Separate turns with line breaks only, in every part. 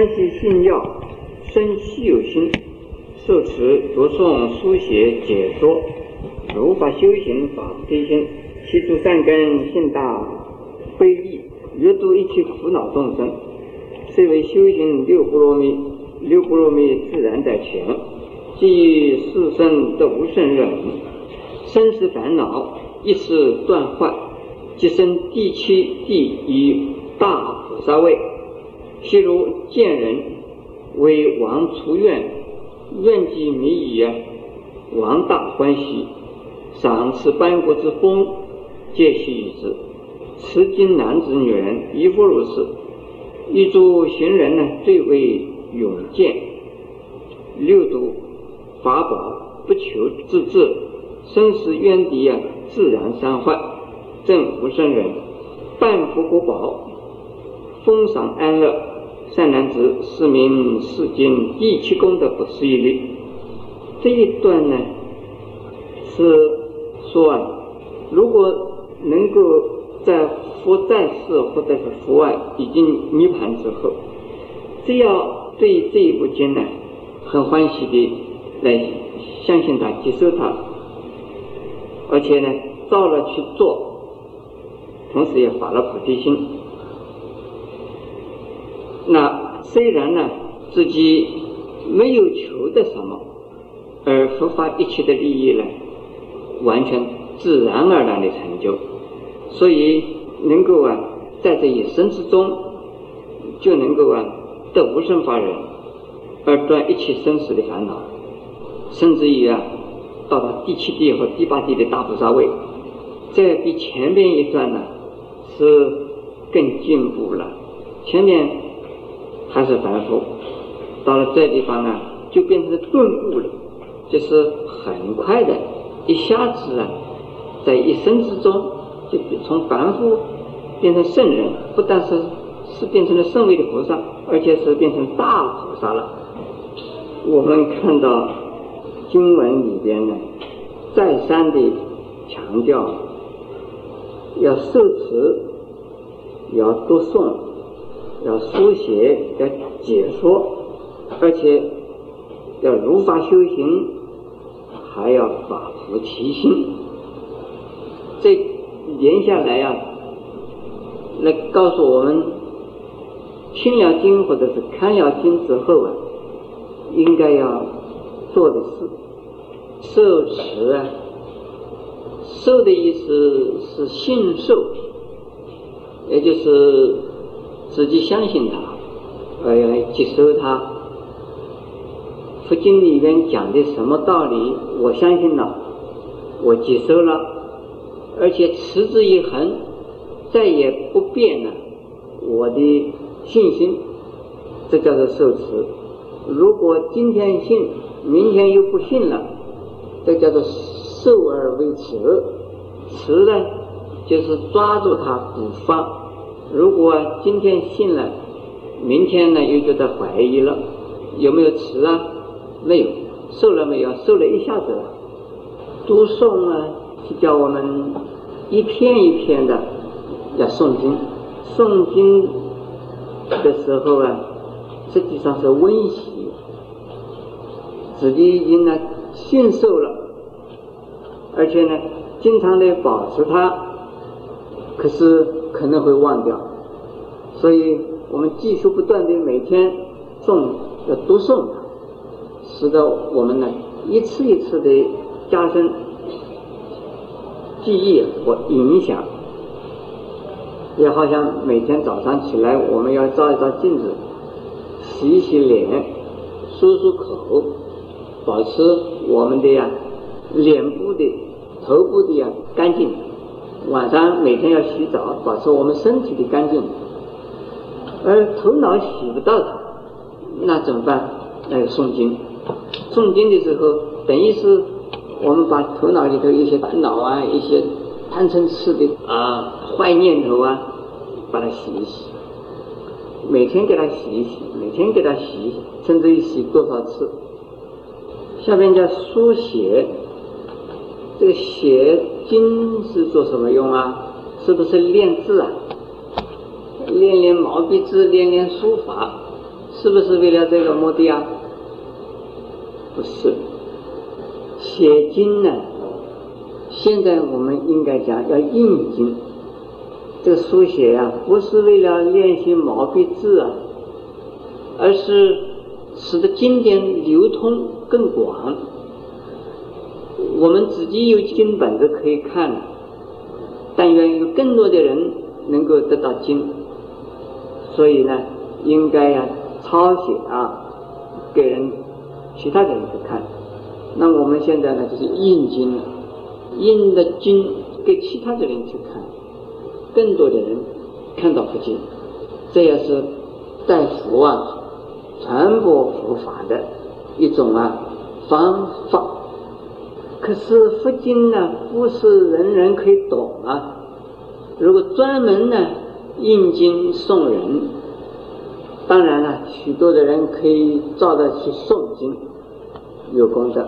欢喜信要，生希有心，受持读诵书写解说，如法修行法提心，其诸善根性大悲意，阅读一切苦恼众生，虽为修行六波罗蜜，六波罗蜜自然在前，即世生得无胜忍，生死烦恼一时断坏。即生第七地与大菩萨位，譬如见人为王出院，愿及弥矣，王大欢喜，赏赐班国之风，皆悉与之。持经男子女人亦复如是。一诸行人呢，最为勇健，六度法宝不求自治，生死冤敌啊，自然伤坏。正福生人，半福国宝，封赏安乐，善男子，是名世间第七功德不思议力。这一段呢，是说啊，如果能够在佛在世或者是佛外已经涅盘之后，只要对这一部经呢，很欢喜的来相信他、接受他，而且呢，照了去做。同时也发了菩提心。那虽然呢，自己没有求的什么，而佛法一切的利益呢，完全自然而然的成就，所以能够啊，在这一生之中，就能够啊，得无生法忍，而断一切生死的烦恼，甚至于啊，到达第七地和第八地的大菩萨位，这比前边一段呢。是更进步了，前面还是凡夫，到了这地方呢，就变成顿悟了，就是很快的，一下子啊，在一生之中就从凡夫变成圣人，不但是是变成了圣位的菩萨，而且是变成大菩萨了。我们看到经文里边呢，再三的强调要受持。要读诵，要书写，要解说，而且要如法修行，还要法菩提心。这连下来啊，来告诉我们，听了经或者是看了经之后啊，应该要做的事。受持啊，受的意思是信受。也就是自己相信他，呃，接受他。佛经里面讲的什么道理，我相信了，我接受了，而且持之以恒，再也不变了我的信心，这叫做受持。如果今天信，明天又不信了，这叫做受而为持。持呢，就是抓住它不放。如果今天信了，明天呢又觉得怀疑了，有没有持啊？没有，受了没有？受了一下子了。读诵呢，是叫我们一篇一篇的要诵经。诵经的时候啊，实际上是温习，自己已经呢信受了，而且呢经常的保持它，可是。可能会忘掉，所以我们继续不断的每天诵要读诵它，使得我们呢一次一次的加深记忆和影响。也好像每天早上起来，我们要照一照镜子，洗一洗脸，漱漱口，保持我们的呀脸部的、头部的呀干净。晚上每天要洗澡，保持我们身体的干净，而头脑洗不到它，那怎么办？那个诵经，诵经的时候，等于是我们把头脑里头一些烦恼啊、一些贪嗔痴的啊坏念头啊，把它洗一洗，每天给它洗一洗，每天给它洗一洗，甚至于洗多少次。下面叫书写，这个写。经是做什么用啊？是不是练字啊？练练毛笔字，练练书法，是不是为了这个目的啊？不是。写经呢，现在我们应该讲要印经。这书写呀，不是为了练习毛笔字啊，而是使得经典流通更广。我们自己有经本子可以看，但愿有更多的人能够得到经，所以呢，应该呀抄写啊，给人其他的人去看。那我们现在呢，就是印经，印的经给其他的人去看。更多的人看到佛经，这也是带佛啊传播佛法的一种啊方法。可是佛经呢，不是人人可以懂啊。如果专门呢印经送人，当然了，许多的人可以照着去诵经，有功德。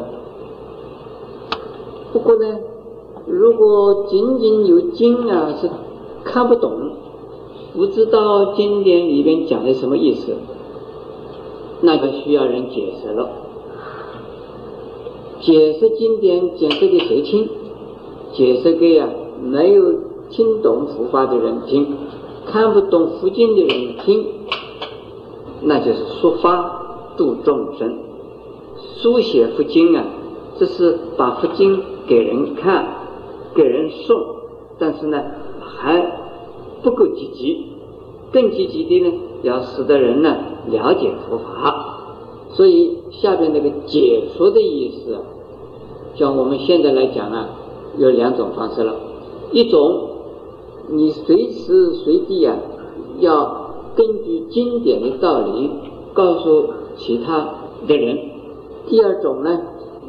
不过呢，如果仅仅有经啊是。看不懂，不知道经典里边讲的什么意思，那就需要人解释了。解释经典，解释给谁听？解释给啊没有听懂佛法的人听，看不懂佛经的人听，那就是说法度众生，书写佛经啊，这是把佛经给人看，给人送，但是呢。还不够积极，更积极的呢，要使得人呢了解佛法。所以下边那个解说的意思，像我们现在来讲啊，有两种方式了。一种，你随时随地啊，要根据经典的道理告诉其他的人；第二种呢，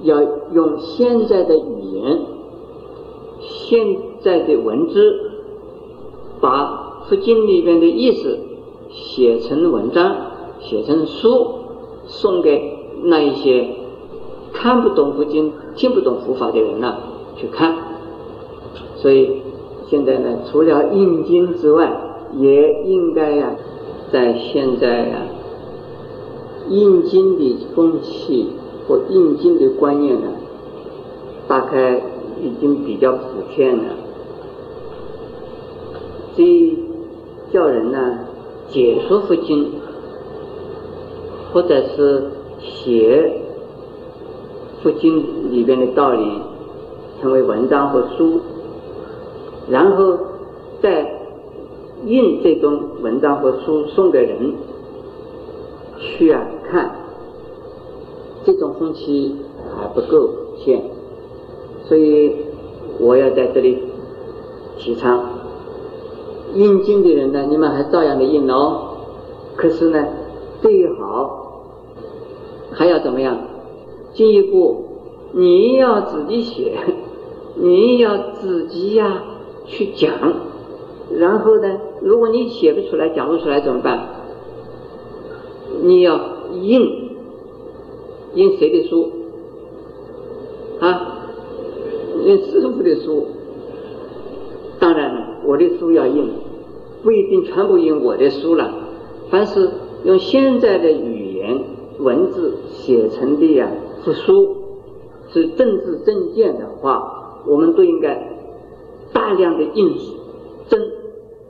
要用现在的语言、现在的文字。把佛经里边的意思写成文章、写成书，送给那一些看不懂佛经、听不懂佛法的人呢去看。所以现在呢，除了印经之外，也应该呀，在现在呀，印经的风气或印经的观念呢，大概已经比较普遍了。所以叫人呢解说佛经，或者是写佛经里边的道理，成为文章和书，然后再印这种文章和书送给人去啊看，这种风气还不够现，所以我要在这里提倡。印经的人呢，你们还照样的印哦。可是呢，最好还要怎么样？进一步，你要自己写，你要自己呀去讲。然后呢，如果你写不出来、讲不出来怎么办？你要印，印谁的书？啊，印师傅的书。当然了，我的书要印。不一定全部印我的书了，凡是用现在的语言文字写成的呀，是书，是政治政见的话，我们都应该大量的印真，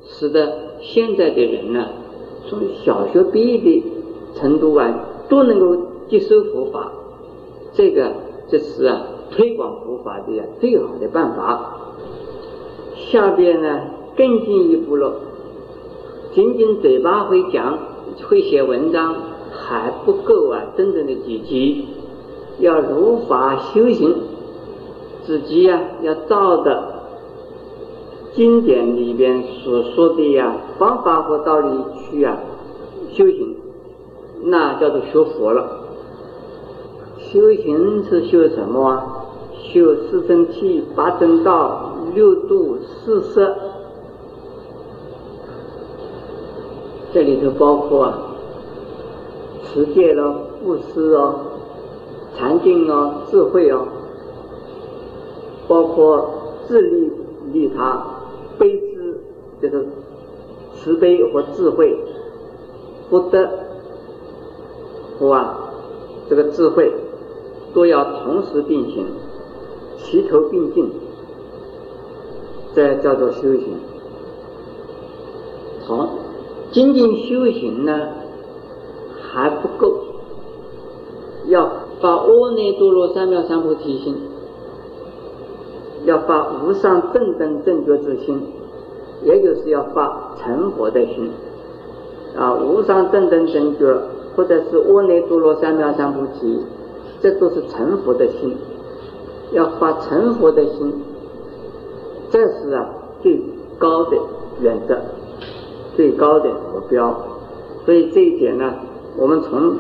使得现在的人呢，从小学毕业的程度啊，都能够接受佛法，这个这是啊推广佛法的最好的办法。下边呢更进一步了。仅仅嘴巴会讲、会写文章还不够啊！真正的积极，要如法修行，自己呀要照着经典里边所说的呀方法和道理去啊修行，那叫做学佛了。修行是修什么啊？修四圣谛、八正道、六度、四摄。这里头包括啊，持戒咯、布施哦、禅定哦、智慧哦，包括自利利他、悲之，就是慈悲和智慧、福德和啊这个智慧都要同时并行，齐头并进，这叫做修行。从仅仅修行呢还不，发阿耨多罗三藐三菩提心，要发无上正等正觉之心。也就是要发成佛的心啊，无上正等正觉，或者是阿耨多罗三藐三菩提，这都是成佛的心。要发成佛的心，这是啊最高的原则，最高的目标。所以这一点呢，我们从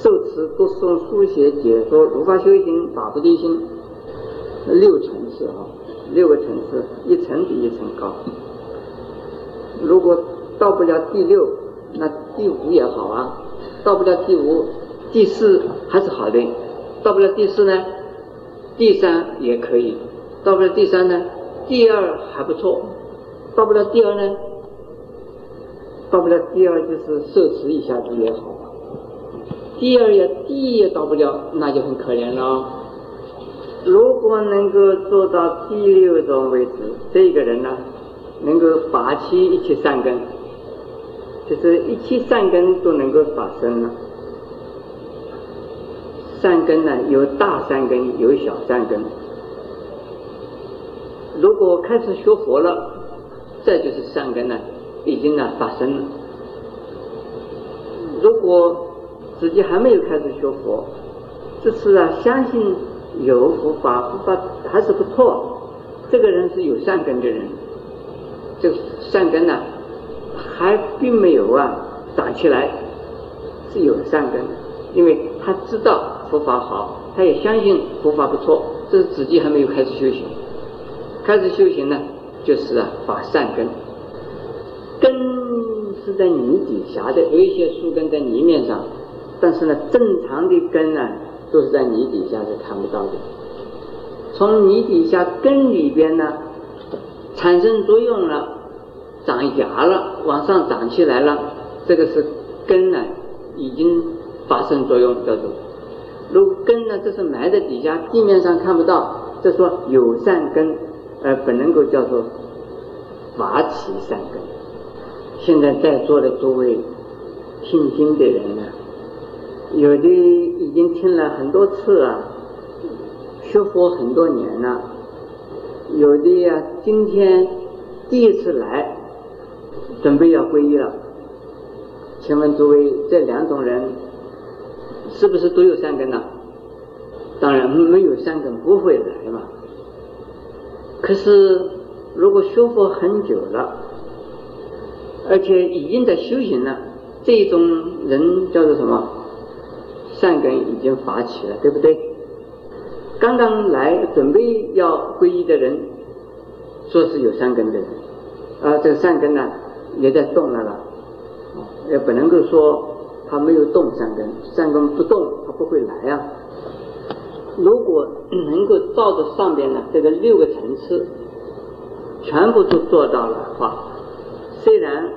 受持、读诵、书写、解说、如法修行、法不离心六层次啊，六个层次，一层比一层高。如果到不了第六，那第五也好啊；到不了第五，第四还是好的；到不了第四呢，第三也可以；到不了第三呢，第二还不错；到不了第二呢，到不了第二就是受持一下子也好。第二也第一也到不了，那就很可怜了。如果能够做到第六种位置，这个人呢？能够拔起一切善根，就是一切善根都能够发生了。善根呢，有大善根，有小善根。如果开始学佛了，这就是善根呢，已经呢发生了。如果自己还没有开始学佛，这次啊相信有佛法，佛法还是不错，这个人是有善根的人。这个善根呢，还并没有啊长起来，是有善根的，因为他知道佛法好，他也相信佛法不错，这是自己还没有开始修行。开始修行呢，就是啊发善根，根是在泥底下的，有一些树根在泥面上，但是呢，正常的根呢都是在泥底下是看不到的。从泥底下根里边呢。产生作用了，长芽了，往上长起来了，这个是根呢，已经发生作用叫做。如根呢，这是埋在底下，地面上看不到，这说有善根，而不能够叫做发起善根。现在在座的诸位听经的人呢，有的已经听了很多次了，学佛很多年了。有的呀，今天第一次来，准备要皈依了。请问诸位，这两种人是不是都有善根呢？当然没有善根不会来嘛。可是如果学佛很久了，而且已经在修行了，这种人叫做什么？善根已经发起了，对不对？刚刚来准备要皈依的人，说是有善根的人，啊，这个善根呢也在动了了，也不能够说他没有动善根，善根不动他不会来呀。如果能够照着上边的这个六个层次，全部都做到了的话，虽然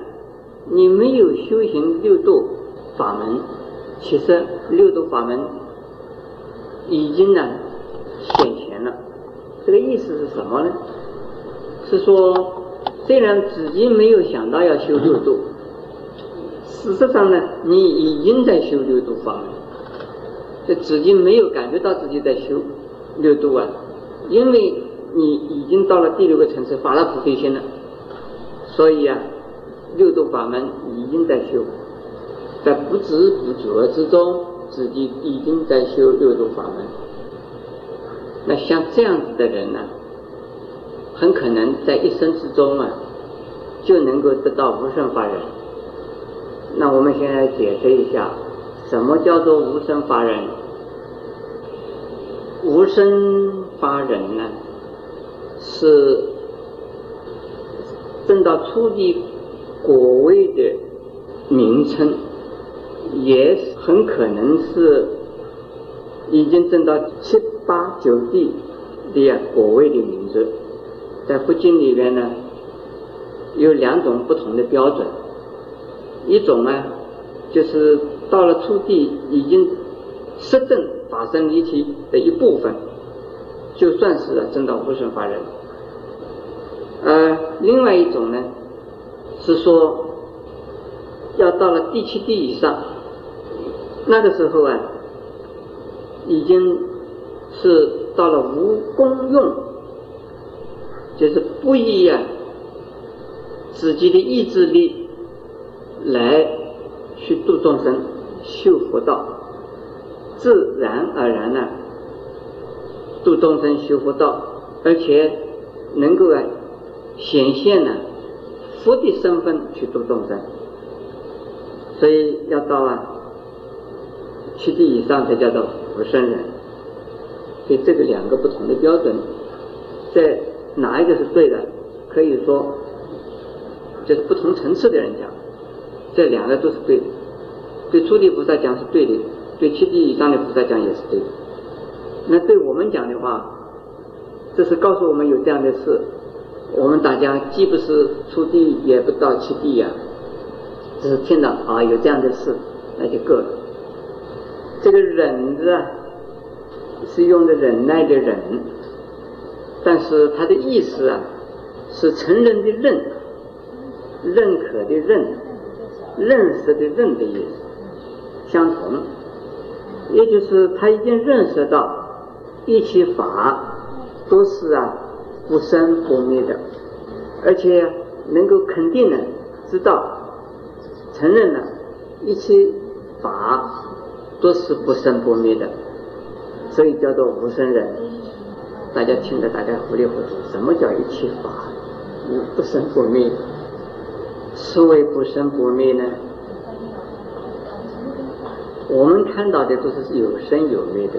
你没有修行六度法门，其实六度法门已经呢。现前了，这个意思是什么呢？是说，虽然自己没有想到要修六度，事实上呢，你已经在修六度法门，这自己没有感觉到自己在修六度啊，因为你已经到了第六个层次，发了菩提心了，所以啊，六度法门已经在修，在不知不觉之中，自己已经在修六度法门。那像这样子的人呢，很可能在一生之中啊，就能够得到无生法忍。那我们现在解释一下，什么叫做无生法忍？无生法忍呢，是证到初地果位的名称，也很可能是已经证到七。八九地的果位的名字，在佛经里边呢，有两种不同的标准，一种呢，就是到了初地已经实证法身离体的一部分，就算是证到无生法忍。呃，另外一种呢，是说要到了第七地以上，那个时候啊，已经是到了无功用，就是不依啊。自己的意志力来去度众生、修佛道，自然而然呢，度众生、修佛道，而且能够啊显现呢佛的身份去度众生，所以要到啊七地以上才叫做佛圣人。所以这个两个不同的标准，在哪一个是对的？可以说。就是不同层次的人讲，这两个都是对的。对初地菩萨讲是对的，对七地以上的菩萨讲也是对的。那对我们讲的话，这是告诉我们有这样的事。我们大家既不是初地，也不到七地呀，只是听到啊有这样的事，那就够了。这个忍字啊，是用的忍耐的忍，但是它的意思啊，是承认的认。认可的认，认识的认的意思。相同，也就是他已经认识到一切法都是啊不生不灭的，而且能够肯定的知道承认了一切法都是不生不灭的，所以叫做无生人。大家听得大家糊里糊涂，什么叫一切法不生不灭？所谓不生不灭呢？我们看到的都是有生有灭的，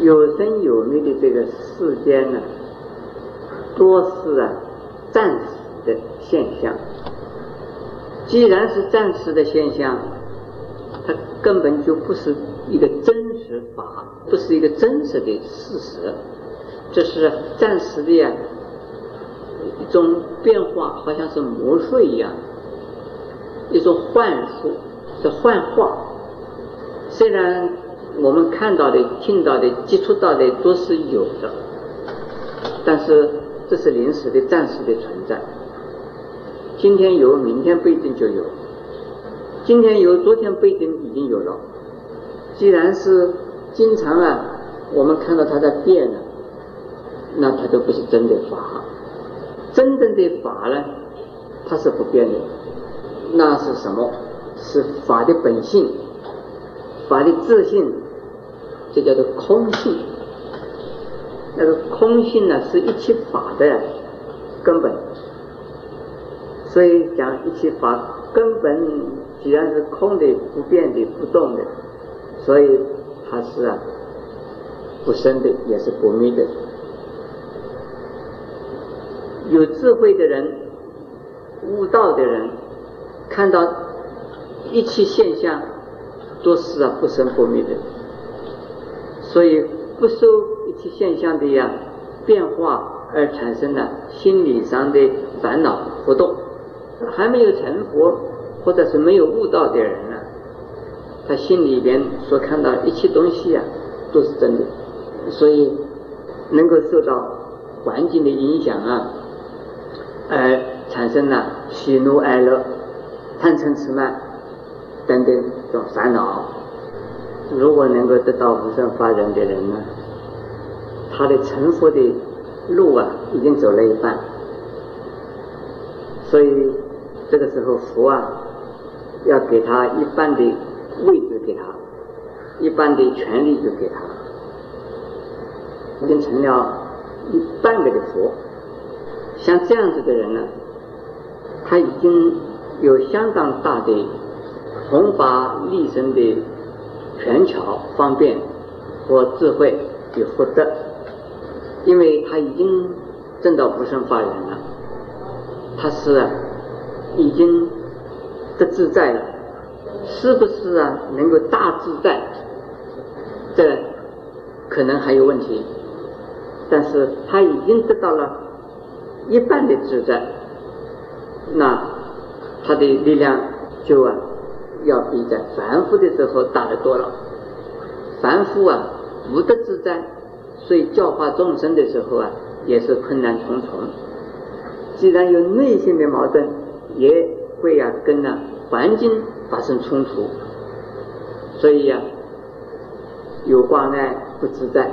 有生有灭的这个世间呢，多是啊暂时的现象。既然是暂时的现象，它根本就不是一个真实法，不是一个真实的事实，这是暂时的。一种变化，好像是魔术一样，一种幻术，是幻化。虽然我们看到的、听到的、接触到的都是有的，但是这是临时的、暂时的存在。今天有，明天不一定就有；今天有，昨天不一定已经有了。既然是经常啊，我们看到它在变了，那它都不是真的法。真正的法呢，它是不变的。那是什么？是法的本性，法的自性，这叫做空性。那个空性呢，是一切法的根本。所以讲一切法根本，既然是空的、不变的、不动的，所以它是啊，不生的，也是不灭的。有智慧的人、悟道的人，看到一切现象都是啊不生不灭的，所以不受一切现象的呀变化而产生的心理上的烦恼活动。还没有成佛或者是没有悟道的人呢，他心里边所看到一切东西啊都是真的，所以能够受到环境的影响啊。而产生了喜怒哀乐、贪嗔痴慢等等这种烦恼。如果能够得到无上法忍的人呢，他的成佛的路啊，已经走了一半。所以这个时候佛啊，要给他一半的位置给他，一半的权利就给他，已经成了一半个的佛。像这样子的人呢，他已经有相当大的弘法利生的权巧、方便和智慧与福德，因为他已经证到不生法忍了，他是，已经得自在了，是不是啊？能够大自在，这可能还有问题，但是他已经得到了。一半的自在，那他的力量就啊，要比在凡夫的时候大得多了。凡夫啊，无得自在，所以教化众生的时候啊，也是困难重重。既然有内心的矛盾，也会啊跟呢环境发生冲突，所以呀，有挂碍不自在。